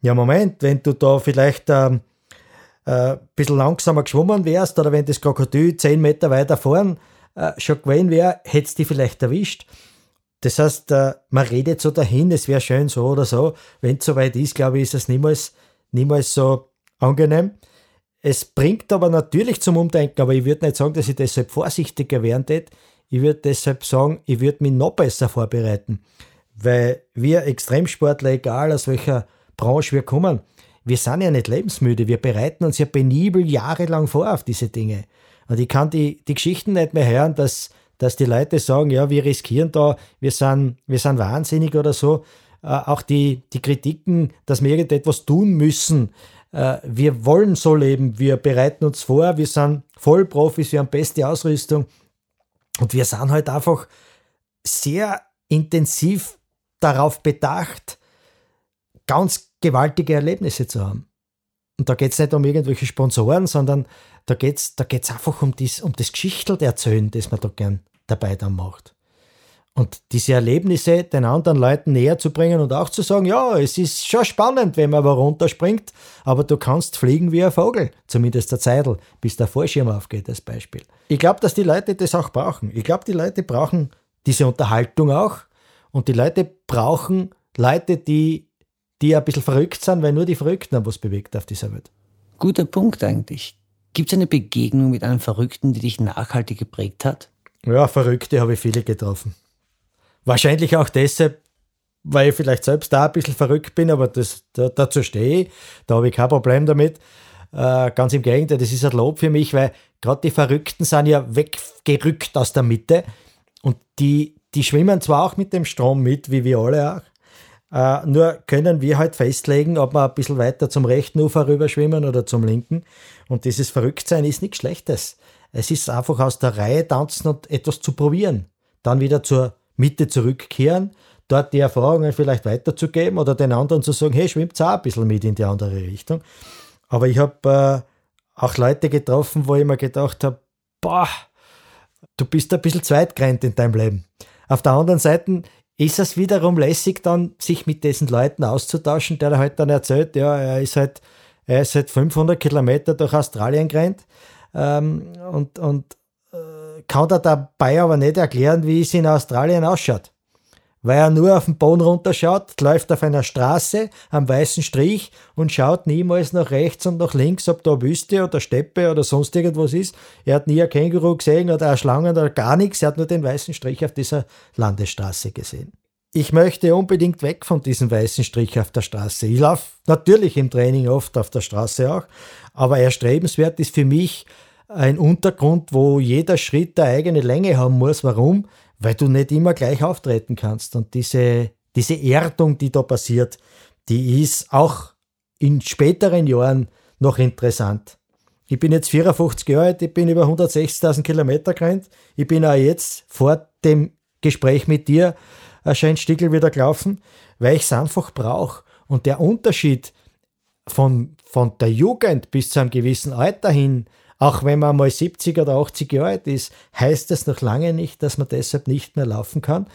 ja Moment, wenn du da vielleicht ähm, äh, ein bisschen langsamer geschwommen wärst oder wenn das Krokodil zehn Meter weiter vorn äh, schon gewesen wäre, hättest du dich vielleicht erwischt. Das heißt, äh, man redet so dahin, es wäre schön so oder so. Wenn es soweit ist, glaube ich, ist es niemals, niemals so angenehm. Es bringt aber natürlich zum Umdenken, aber ich würde nicht sagen, dass ich deshalb vorsichtiger werden tät. Ich würde deshalb sagen, ich würde mich noch besser vorbereiten. Weil wir Extremsportler, egal aus welcher Branche wir kommen, wir sind ja nicht lebensmüde. Wir bereiten uns ja penibel jahrelang vor auf diese Dinge. Und ich kann die, die Geschichten nicht mehr hören, dass, dass die Leute sagen, ja, wir riskieren da, wir sind, wir sind wahnsinnig oder so. Äh, auch die, die Kritiken, dass wir irgendetwas tun müssen, äh, wir wollen so leben, wir bereiten uns vor, wir sind Vollprofis, wir haben beste Ausrüstung und wir sind halt einfach sehr intensiv darauf bedacht, ganz gewaltige Erlebnisse zu haben. Und da geht es nicht um irgendwelche Sponsoren, sondern da geht es da geht's einfach um, dies, um das Geschichtel erzählen, das man da gern dabei dann macht. Und diese Erlebnisse den anderen Leuten näher zu bringen und auch zu sagen, ja, es ist schon spannend, wenn man aber runterspringt, aber du kannst fliegen wie ein Vogel, zumindest der Zeitl, bis der Fallschirm aufgeht, als Beispiel. Ich glaube, dass die Leute das auch brauchen. Ich glaube, die Leute brauchen diese Unterhaltung auch und die Leute brauchen Leute, die, die ein bisschen verrückt sind, weil nur die Verrückten haben was bewegt auf dieser Welt. Guter Punkt eigentlich. Gibt es eine Begegnung mit einem Verrückten, die dich nachhaltig geprägt hat? Ja, Verrückte habe ich viele getroffen. Wahrscheinlich auch deshalb, weil ich vielleicht selbst da ein bisschen verrückt bin, aber das, da, dazu stehe ich. Da habe ich kein Problem damit. Äh, ganz im Gegenteil, das ist ein Lob für mich, weil gerade die Verrückten sind ja weggerückt aus der Mitte und die, die schwimmen zwar auch mit dem Strom mit, wie wir alle auch, äh, nur können wir halt festlegen, ob wir ein bisschen weiter zum rechten Ufer rüber schwimmen oder zum linken. Und dieses Verrücktsein ist nichts Schlechtes. Es ist einfach aus der Reihe tanzen und etwas zu probieren. Dann wieder zur Mitte zurückkehren, dort die Erfahrungen vielleicht weiterzugeben oder den anderen zu sagen, hey, schwimmt auch ein bisschen mit in die andere Richtung. Aber ich habe äh, auch Leute getroffen, wo ich mir gedacht habe, boah, du bist ein bisschen zweitgrenzt in deinem Leben. Auf der anderen Seite ist es wiederum lässig, dann sich mit diesen Leuten auszutauschen, der halt dann erzählt, ja, er ist halt, er ist halt 500 Kilometer durch Australien gerannt ähm, und, und äh, kann da dabei aber nicht erklären, wie es in Australien ausschaut weil er nur auf den Boden runterschaut, läuft auf einer Straße am weißen Strich und schaut niemals nach rechts und nach links, ob da Wüste oder Steppe oder sonst irgendwas ist. Er hat nie ein Känguru gesehen oder eine Schlange oder gar nichts, er hat nur den weißen Strich auf dieser Landesstraße gesehen. Ich möchte unbedingt weg von diesem weißen Strich auf der Straße. Ich laufe natürlich im Training oft auf der Straße auch, aber erstrebenswert ist für mich ein Untergrund, wo jeder Schritt eine eigene Länge haben muss. Warum? Weil du nicht immer gleich auftreten kannst. Und diese, diese Erdung, die da passiert, die ist auch in späteren Jahren noch interessant. Ich bin jetzt 54 Jahre alt, ich bin über 160.000 Kilometer gerannt. Ich bin auch jetzt vor dem Gespräch mit dir ein Stickel wieder gelaufen, weil ich es einfach brauche. Und der Unterschied von, von der Jugend bis zu einem gewissen Alter hin auch wenn man mal 70 oder 80 Jahre alt ist, heißt das noch lange nicht, dass man deshalb nicht mehr laufen kann,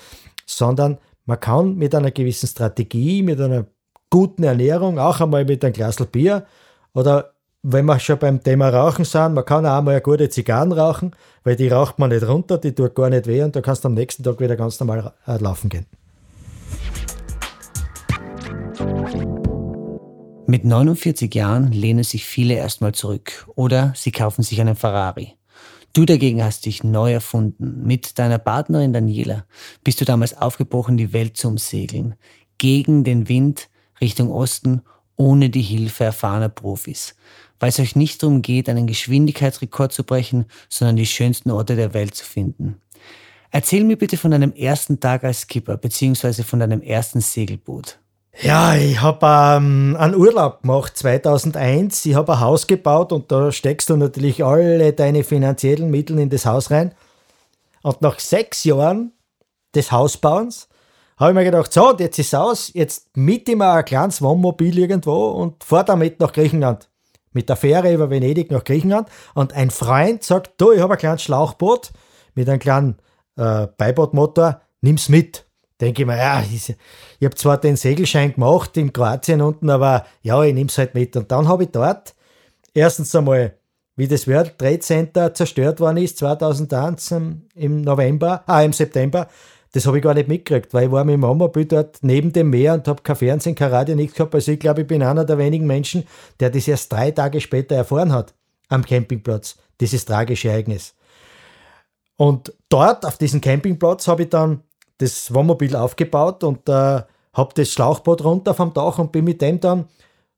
sondern man kann mit einer gewissen Strategie, mit einer guten Ernährung, auch einmal mit einem Glas Bier oder wenn wir schon beim Thema Rauchen sind, man kann auch mal eine gute Zigarren rauchen, weil die raucht man nicht runter, die tut gar nicht weh und du kannst am nächsten Tag wieder ganz normal äh, laufen gehen. Mit 49 Jahren lehnen sich viele erstmal zurück oder sie kaufen sich einen Ferrari. Du dagegen hast dich neu erfunden. Mit deiner Partnerin Daniela bist du damals aufgebrochen, die Welt zu umsegeln. Gegen den Wind, Richtung Osten, ohne die Hilfe erfahrener Profis. Weil es euch nicht darum geht, einen Geschwindigkeitsrekord zu brechen, sondern die schönsten Orte der Welt zu finden. Erzähl mir bitte von deinem ersten Tag als Skipper, beziehungsweise von deinem ersten Segelboot. Ja, ich habe ähm, einen Urlaub gemacht 2001. Ich habe ein Haus gebaut und da steckst du natürlich alle deine finanziellen Mittel in das Haus rein. Und nach sechs Jahren des Hausbauens habe ich mir gedacht, so, jetzt ist es aus, jetzt miete ich mir ein kleines Wohnmobil irgendwo und fahr damit nach Griechenland. Mit der Fähre über Venedig nach Griechenland. Und ein Freund sagt, du, ich habe ein kleines Schlauchboot mit einem kleinen äh, Beibootmotor, nimm's mit denke ich mir, ja, ich, habe zwar den Segelschein gemacht in Kroatien unten, aber ja, ich nehme es halt mit. Und dann habe ich dort erstens einmal, wie das World Trade Center zerstört worden ist, 2001 im November, ah, im September, das habe ich gar nicht mitgekriegt, weil ich war mit dem Wohnmobil dort neben dem Meer und habe kein Fernsehen, kein Radio, nichts gehabt. Also ich glaube, ich bin einer der wenigen Menschen, der das erst drei Tage später erfahren hat am Campingplatz, dieses tragische Ereignis. Und dort, auf diesem Campingplatz, habe ich dann das Wohnmobil aufgebaut und äh, habe das Schlauchboot runter vom Dach und bin mit dem dann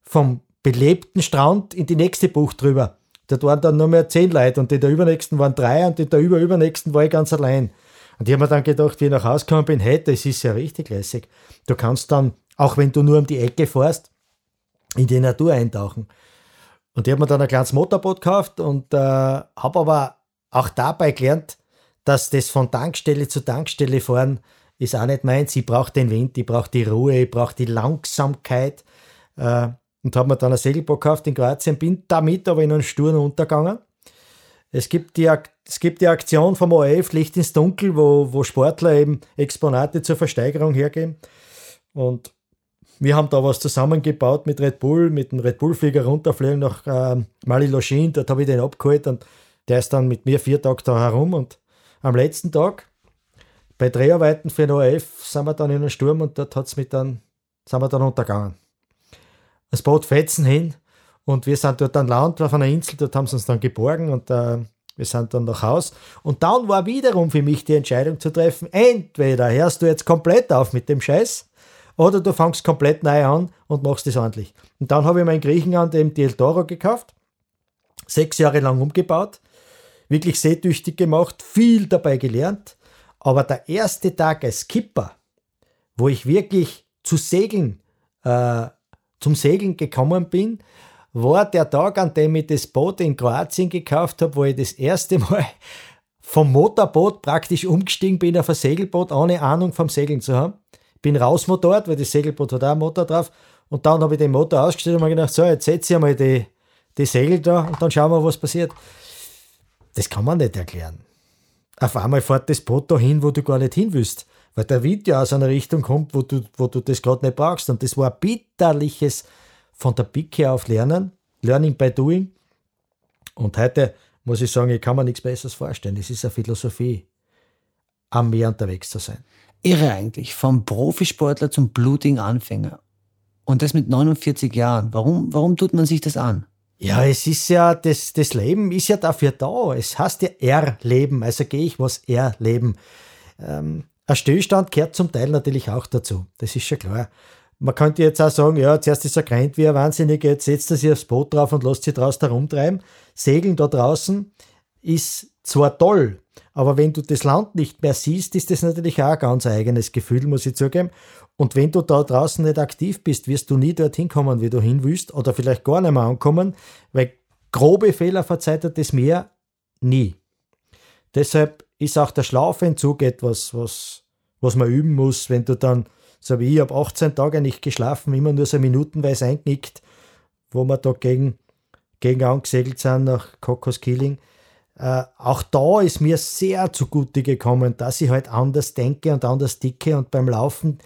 vom belebten Strand in die nächste Bucht drüber. Dort waren dann nur mehr zehn Leute und in der übernächsten waren drei und in der überübernächsten war ich ganz allein. Und ich habe mir dann gedacht, wie ich nach Hause gekommen bin, hey, das ist ja richtig lässig. Du kannst dann, auch wenn du nur um die Ecke fährst, in die Natur eintauchen. Und ich habe mir dann ein kleines Motorboot gekauft und äh, habe aber auch dabei gelernt, dass das von Tankstelle zu Tankstelle fahren ist auch nicht meins. Ich brauche den Wind, ich brauche die Ruhe, ich brauche die Langsamkeit. Äh, und habe mir dann ein Segelboot gekauft in Kroatien, bin damit aber in einen Sturm untergegangen. Es gibt die, es gibt die Aktion vom ORF Licht ins Dunkel, wo, wo Sportler eben Exponate zur Versteigerung hergeben. Und wir haben da was zusammengebaut mit Red Bull, mit dem Red Bull-Flieger runterfliegen nach äh, Mali Lochin. Dort habe ich den abgeholt und der ist dann mit mir vier Tage da herum und am letzten Tag bei Dreharbeiten für den ORF sind wir dann in einem Sturm und dort hat's mit dann, sind wir dann untergegangen. Das Boot fetzen hin und wir sind dort an Land auf einer Insel, dort haben sie uns dann geborgen und äh, wir sind dann nach Haus. Und dann war wiederum für mich die Entscheidung zu treffen, entweder hörst du jetzt komplett auf mit dem Scheiß oder du fangst komplett neu an und machst es ordentlich. Und dann habe ich mir in Griechenland eben die El Toro gekauft, sechs Jahre lang umgebaut wirklich seetüchtig gemacht, viel dabei gelernt. Aber der erste Tag als Skipper, wo ich wirklich zu segeln, äh, zum Segeln gekommen bin, war der Tag, an dem ich das Boot in Kroatien gekauft habe, wo ich das erste Mal vom Motorboot praktisch umgestiegen bin auf ein Segelboot, ohne Ahnung vom Segeln zu haben. bin rausmotort, weil das Segelboot hat auch einen Motor drauf. Und dann habe ich den Motor ausgestellt und mir gedacht, so, jetzt setze ich einmal die, die Segel da und dann schauen wir, was passiert. Das kann man nicht erklären. Auf einmal fährt das Boot da hin, wo du gar nicht hin willst, weil der Wind ja aus einer Richtung kommt, wo du, wo du das gerade nicht brauchst. Und das war ein bitterliches von der Picke auf Lernen, Learning by Doing. Und heute muss ich sagen, ich kann mir nichts Besseres vorstellen. Das ist eine Philosophie, am Meer unterwegs zu sein. Irre eigentlich, vom Profisportler zum blutigen Anfänger. Und das mit 49 Jahren. Warum, warum tut man sich das an? Ja, es ist ja, das, das Leben ist ja dafür da. Es heißt ja erleben, also gehe ich was erleben. Ähm, ein Stillstand gehört zum Teil natürlich auch dazu. Das ist schon klar. Man könnte jetzt auch sagen, ja, zuerst ist er krank wie ein Wahnsinniger, jetzt setzt er sich aufs Boot drauf und lässt sich draußen herumtreiben. Segeln da draußen ist zwar toll, aber wenn du das Land nicht mehr siehst, ist das natürlich auch ein ganz eigenes Gefühl, muss ich zugeben. Und wenn du da draußen nicht aktiv bist, wirst du nie dorthin kommen, wie du hin willst, oder vielleicht gar nicht mehr ankommen, weil grobe Fehler verzeiht das Meer nie. Deshalb ist auch der Schlafentzug etwas, was, was man üben muss, wenn du dann, so wie ich, habe 18 Tage nicht geschlafen, immer nur so minutenweise einknickt, wo wir da gegen, gegen angesegelt sind nach Kokos Killing. Äh, auch da ist mir sehr zugute gekommen, dass ich halt anders denke und anders dicke und beim Laufen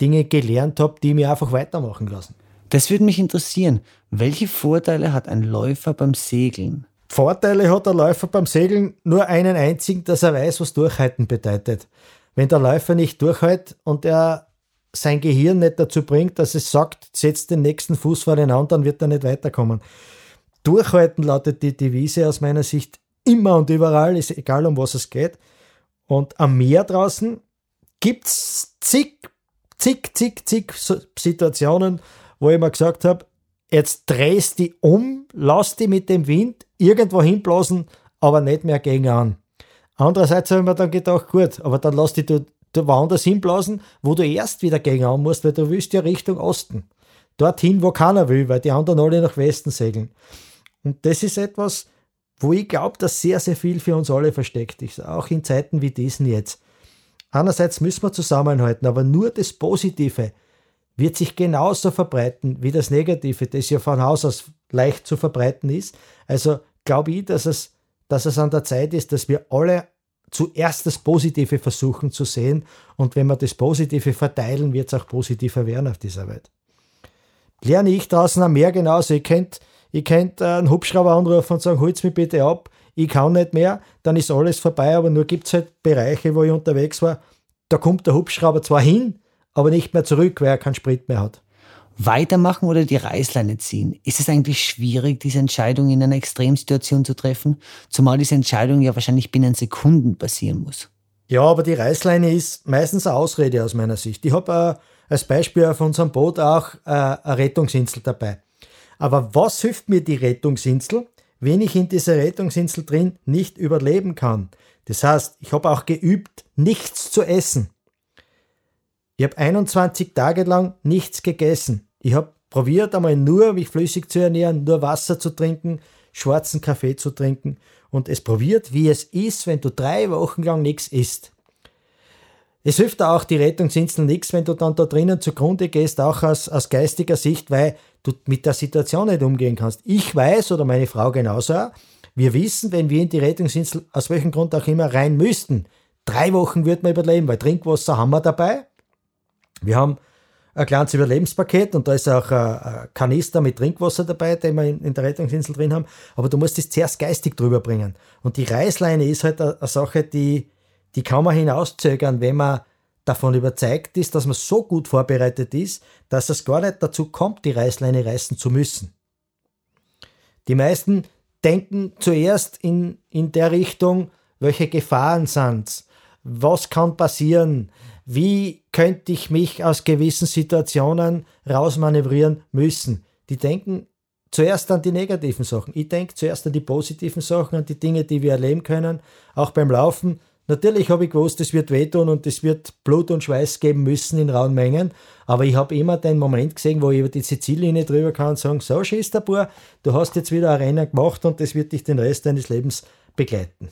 Dinge gelernt habe, die mir einfach weitermachen lassen. Das würde mich interessieren. Welche Vorteile hat ein Läufer beim Segeln? Vorteile hat der Läufer beim Segeln nur einen einzigen, dass er weiß, was Durchhalten bedeutet. Wenn der Läufer nicht durchhält und er sein Gehirn nicht dazu bringt, dass es sagt, setzt den nächsten Fuß vor den anderen, dann wird er nicht weiterkommen. Durchhalten lautet die Devise aus meiner Sicht immer und überall, ist egal um was es geht. Und am Meer draußen gibt es zig zig, zig, zig Situationen, wo ich mir gesagt habe, jetzt drehst die um, lass die mit dem Wind irgendwo hinblasen, aber nicht mehr gegen an. Andererseits habe ich mir dann gedacht, gut, aber dann lass die du, du woanders hinblasen, wo du erst wieder gegen an musst, weil du willst ja Richtung Osten. Dorthin, wo keiner will, weil die anderen alle nach Westen segeln. Und das ist etwas, wo ich glaube, dass sehr, sehr viel für uns alle versteckt ist, auch in Zeiten wie diesen jetzt. Einerseits müssen wir zusammenhalten, aber nur das Positive wird sich genauso verbreiten wie das Negative, das ja von Haus aus leicht zu verbreiten ist. Also glaube ich, dass es, dass es an der Zeit ist, dass wir alle zuerst das Positive versuchen zu sehen und wenn wir das Positive verteilen, wird es auch positiver werden auf dieser Welt. Lerne ich draußen am Meer genauso. Ihr könnt, ihr könnt einen Hubschrauber anrufen und sagen, holt's mich bitte ab ich kann nicht mehr, dann ist alles vorbei, aber nur gibt es halt Bereiche, wo ich unterwegs war, da kommt der Hubschrauber zwar hin, aber nicht mehr zurück, weil er keinen Sprit mehr hat. Weitermachen oder die Reißleine ziehen? Ist es eigentlich schwierig, diese Entscheidung in einer Extremsituation zu treffen? Zumal diese Entscheidung ja wahrscheinlich binnen Sekunden passieren muss. Ja, aber die Reißleine ist meistens eine Ausrede aus meiner Sicht. Ich habe äh, als Beispiel auf unserem Boot auch äh, eine Rettungsinsel dabei. Aber was hilft mir die Rettungsinsel, wenn ich in dieser Rettungsinsel drin nicht überleben kann. Das heißt, ich habe auch geübt, nichts zu essen. Ich habe 21 Tage lang nichts gegessen. Ich habe probiert, einmal nur mich flüssig zu ernähren, nur Wasser zu trinken, schwarzen Kaffee zu trinken und es probiert, wie es ist, wenn du drei Wochen lang nichts isst. Es hilft auch die Rettungsinsel nichts, wenn du dann da drinnen zugrunde gehst, auch aus, aus geistiger Sicht, weil du mit der Situation nicht umgehen kannst. Ich weiß oder meine Frau genauso, wir wissen, wenn wir in die Rettungsinsel aus welchem Grund auch immer rein müssten, drei Wochen wird man überleben, weil Trinkwasser haben wir dabei. Wir haben ein kleines Überlebenspaket und da ist auch ein Kanister mit Trinkwasser dabei, den wir in der Rettungsinsel drin haben. Aber du musst es zuerst geistig drüber bringen. Und die Reißleine ist halt eine Sache, die, die kann man hinauszögern, wenn man davon überzeugt ist, dass man so gut vorbereitet ist, dass es gar nicht dazu kommt, die Reißleine reißen zu müssen. Die meisten denken zuerst in, in der Richtung, welche Gefahren sind was kann passieren, wie könnte ich mich aus gewissen Situationen rausmanövrieren müssen. Die denken zuerst an die negativen Sachen. Ich denke zuerst an die positiven Sachen, an die Dinge, die wir erleben können, auch beim Laufen. Natürlich habe ich gewusst, es wird wehtun und es wird Blut und Schweiß geben müssen in rauen Mengen, aber ich habe immer den Moment gesehen, wo ich über die Ziellinie drüber kann und sagen, so schießt der Bur, du hast jetzt wieder ein Rennen gemacht und das wird dich den Rest deines Lebens begleiten.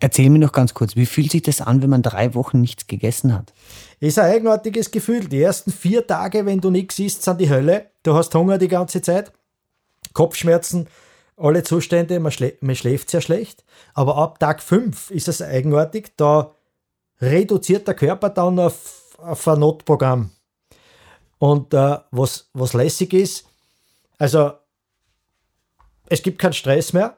Erzähl mir noch ganz kurz, wie fühlt sich das an, wenn man drei Wochen nichts gegessen hat? Ist ein eigenartiges Gefühl. Die ersten vier Tage, wenn du nichts isst, sind die Hölle. Du hast Hunger die ganze Zeit, Kopfschmerzen, alle Zustände, man, schlä man schläft sehr schlecht. Aber ab Tag fünf ist es eigenartig, da reduziert der Körper dann auf, auf ein Notprogramm. Und äh, was, was lässig ist, also es gibt keinen Stress mehr.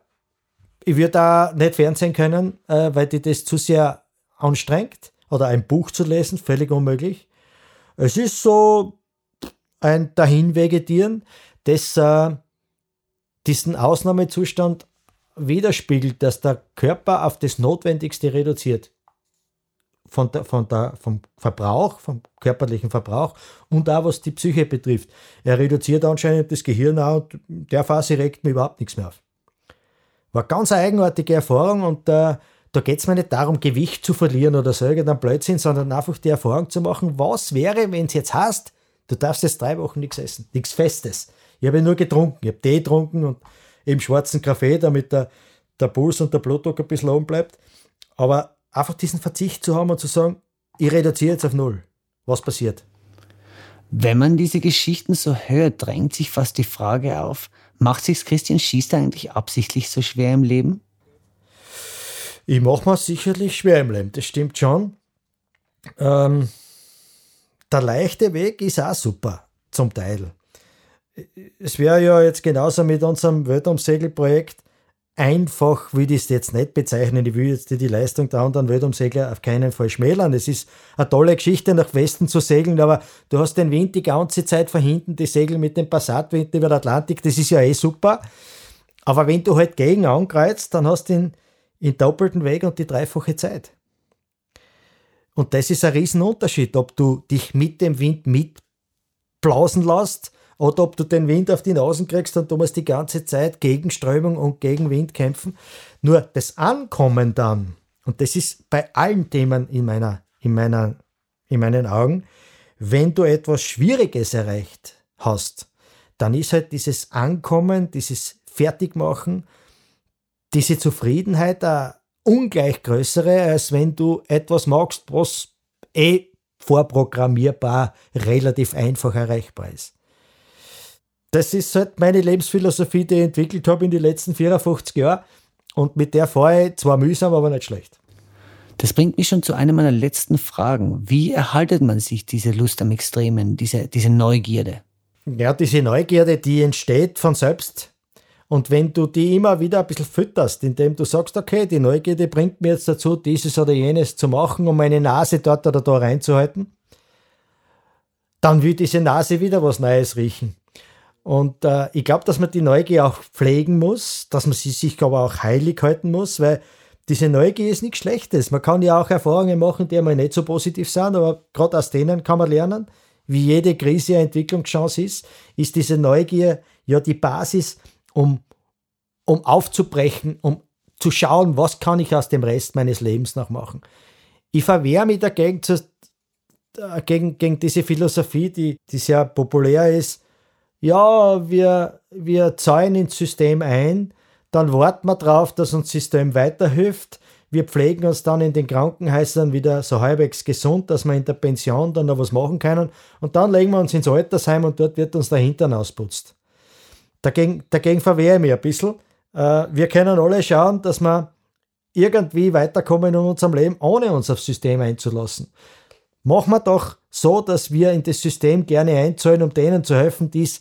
Ich würde da nicht Fernsehen können, äh, weil die das zu sehr anstrengt. Oder ein Buch zu lesen, völlig unmöglich. Es ist so ein Dahinvegetieren, das äh, diesen Ausnahmezustand widerspiegelt, dass der Körper auf das Notwendigste reduziert. Von der, von der, vom Verbrauch, vom körperlichen Verbrauch und auch was die Psyche betrifft. Er reduziert anscheinend das Gehirn auch und der Phase regt mir überhaupt nichts mehr auf. War ganz eine eigenartige Erfahrung und äh, da geht es mir nicht darum, Gewicht zu verlieren oder so irgendein Blödsinn, sondern einfach die Erfahrung zu machen, was wäre, wenn es jetzt heißt, du darfst jetzt drei Wochen nichts essen, nichts Festes. Ich habe nur getrunken, ich habe Tee getrunken und eben schwarzen Kaffee, damit der, der Puls und der Blutdruck ein bisschen oben bleibt. Aber einfach diesen Verzicht zu haben und zu sagen, ich reduziere jetzt auf Null. Was passiert? Wenn man diese Geschichten so hört, drängt sich fast die Frage auf, macht sich Christian Schießer eigentlich absichtlich so schwer im Leben? Ich mache mir sicherlich schwer im Leben, das stimmt schon. Ähm, der leichte Weg ist auch super, zum Teil es wäre ja jetzt genauso mit unserem Weltumsegelprojekt einfach, will ich es jetzt nicht bezeichnen, ich will jetzt die Leistung der anderen Weltumsegler auf keinen Fall schmälern. Es ist eine tolle Geschichte, nach Westen zu segeln, aber du hast den Wind die ganze Zeit verhinten, die Segel mit dem Passatwind über den Atlantik, das ist ja eh super. Aber wenn du halt gegen ankreuzt, dann hast du den, den doppelten Weg und die dreifache Zeit. Und das ist ein Riesenunterschied, ob du dich mit dem Wind mitblausen lässt oder ob du den Wind auf die Nasen kriegst und du musst die ganze Zeit gegen Strömung und gegen Wind kämpfen. Nur das Ankommen dann, und das ist bei allen Themen in, meiner, in, meiner, in meinen Augen, wenn du etwas Schwieriges erreicht hast, dann ist halt dieses Ankommen, dieses Fertigmachen, diese Zufriedenheit eine ungleich größere, als wenn du etwas magst, was eh vorprogrammierbar relativ einfach erreichbar ist das ist halt meine Lebensphilosophie, die ich entwickelt habe in den letzten 54 Jahren. Und mit der fahre ich zwar mühsam, aber nicht schlecht. Das bringt mich schon zu einer meiner letzten Fragen. Wie erhaltet man sich diese Lust am Extremen, diese, diese Neugierde? Ja, diese Neugierde, die entsteht von selbst. Und wenn du die immer wieder ein bisschen fütterst, indem du sagst, okay, die Neugierde bringt mir jetzt dazu, dieses oder jenes zu machen, um meine Nase dort oder da reinzuhalten, dann will diese Nase wieder was Neues riechen. Und äh, ich glaube, dass man die Neugier auch pflegen muss, dass man sie sich aber auch heilig halten muss, weil diese Neugier ist nichts Schlechtes. Man kann ja auch Erfahrungen machen, die einmal nicht so positiv sind, aber gerade aus denen kann man lernen. Wie jede Krise eine Entwicklungschance ist, ist diese Neugier ja die Basis, um, um aufzubrechen, um zu schauen, was kann ich aus dem Rest meines Lebens noch machen. Ich verwehre mich dagegen, zu, äh, gegen, gegen diese Philosophie, die, die sehr populär ist, ja, wir, wir zahlen ins System ein, dann warten wir darauf, dass uns das System weiterhilft. Wir pflegen uns dann in den Krankenhäusern wieder so halbwegs gesund, dass wir in der Pension dann noch was machen können. Und dann legen wir uns ins Altersheim und dort wird uns der Hintern ausputzt. Dagegen, dagegen verwehre ich mich ein bisschen. Äh, wir können alle schauen, dass wir irgendwie weiterkommen in unserem Leben, ohne uns aufs System einzulassen. Machen wir doch so, dass wir in das System gerne einzahlen, um denen zu helfen, die es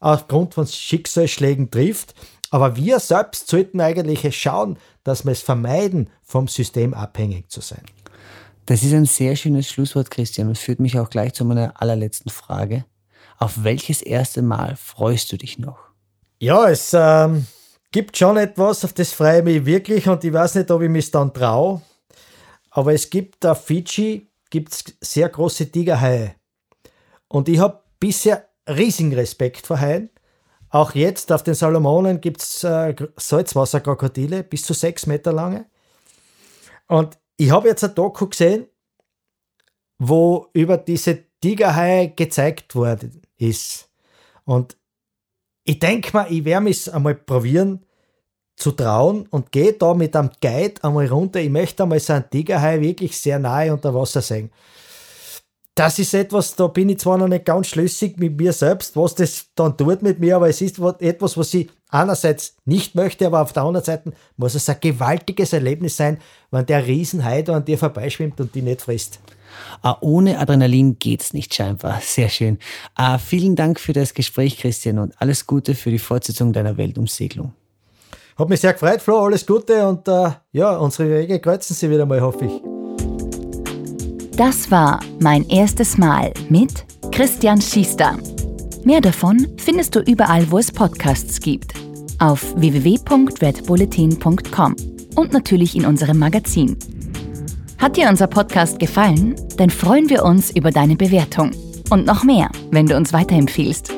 aufgrund von Schicksalsschlägen trifft. Aber wir selbst sollten eigentlich schauen, dass wir es vermeiden, vom System abhängig zu sein. Das ist ein sehr schönes Schlusswort, Christian, und führt mich auch gleich zu meiner allerletzten Frage. Auf welches erste Mal freust du dich noch? Ja, es ähm, gibt schon etwas, auf das freue ich mich wirklich und ich weiß nicht, ob ich mich dann traue. Aber es gibt auf Fiji gibt's sehr große Tigerhaie. Und ich habe bisher riesigen Respekt vor Haien. Auch jetzt auf den Salomonen gibt es äh, Salzwasserkrokodile, bis zu sechs Meter lange. Und ich habe jetzt ein Doku gesehen, wo über diese Tigerhaie gezeigt worden ist. Und ich denke mal, ich werde es einmal probieren, zu trauen und gehe da mit einem Guide einmal runter. Ich möchte einmal so einen Tigerhai wirklich sehr nahe unter Wasser sehen. Das ist etwas, da bin ich zwar noch nicht ganz schlüssig mit mir selbst, was das dann tut mit mir, aber es ist etwas, was ich einerseits nicht möchte, aber auf der anderen Seite muss es ein gewaltiges Erlebnis sein, wenn der Riesenhai da an dir vorbeischwimmt und die nicht frisst. Ah, ohne Adrenalin geht's nicht scheinbar. Sehr schön. Ah, vielen Dank für das Gespräch, Christian, und alles Gute für die Fortsetzung deiner Weltumsegelung. Hat mich sehr gefreut, Flo. Alles Gute und äh, ja, unsere Wege kreuzen sie wieder mal, hoffe ich. Das war mein erstes Mal mit Christian Schiester. Mehr davon findest du überall, wo es Podcasts gibt. Auf www.redbulletin.com und natürlich in unserem Magazin. Hat dir unser Podcast gefallen? Dann freuen wir uns über deine Bewertung. Und noch mehr, wenn du uns weiterempfiehlst.